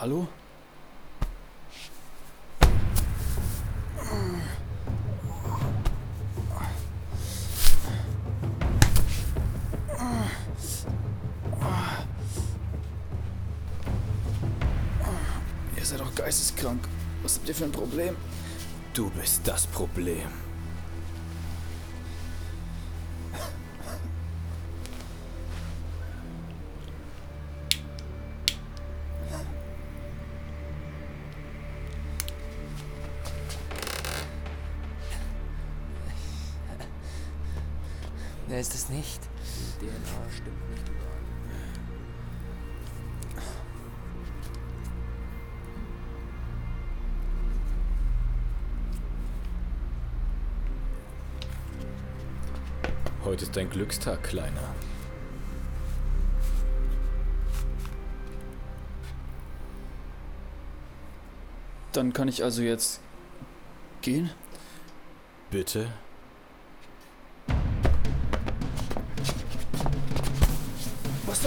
Hallo? Ihr seid doch geisteskrank. Was habt ihr für ein Problem? Du bist das Problem. Wer ist es nicht? Die DNA stimmt nicht überall. Heute ist dein Glückstag, Kleiner. Dann kann ich also jetzt gehen? Bitte?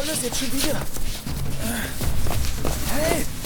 soll das jetzt schon wieder? Äh. Hey!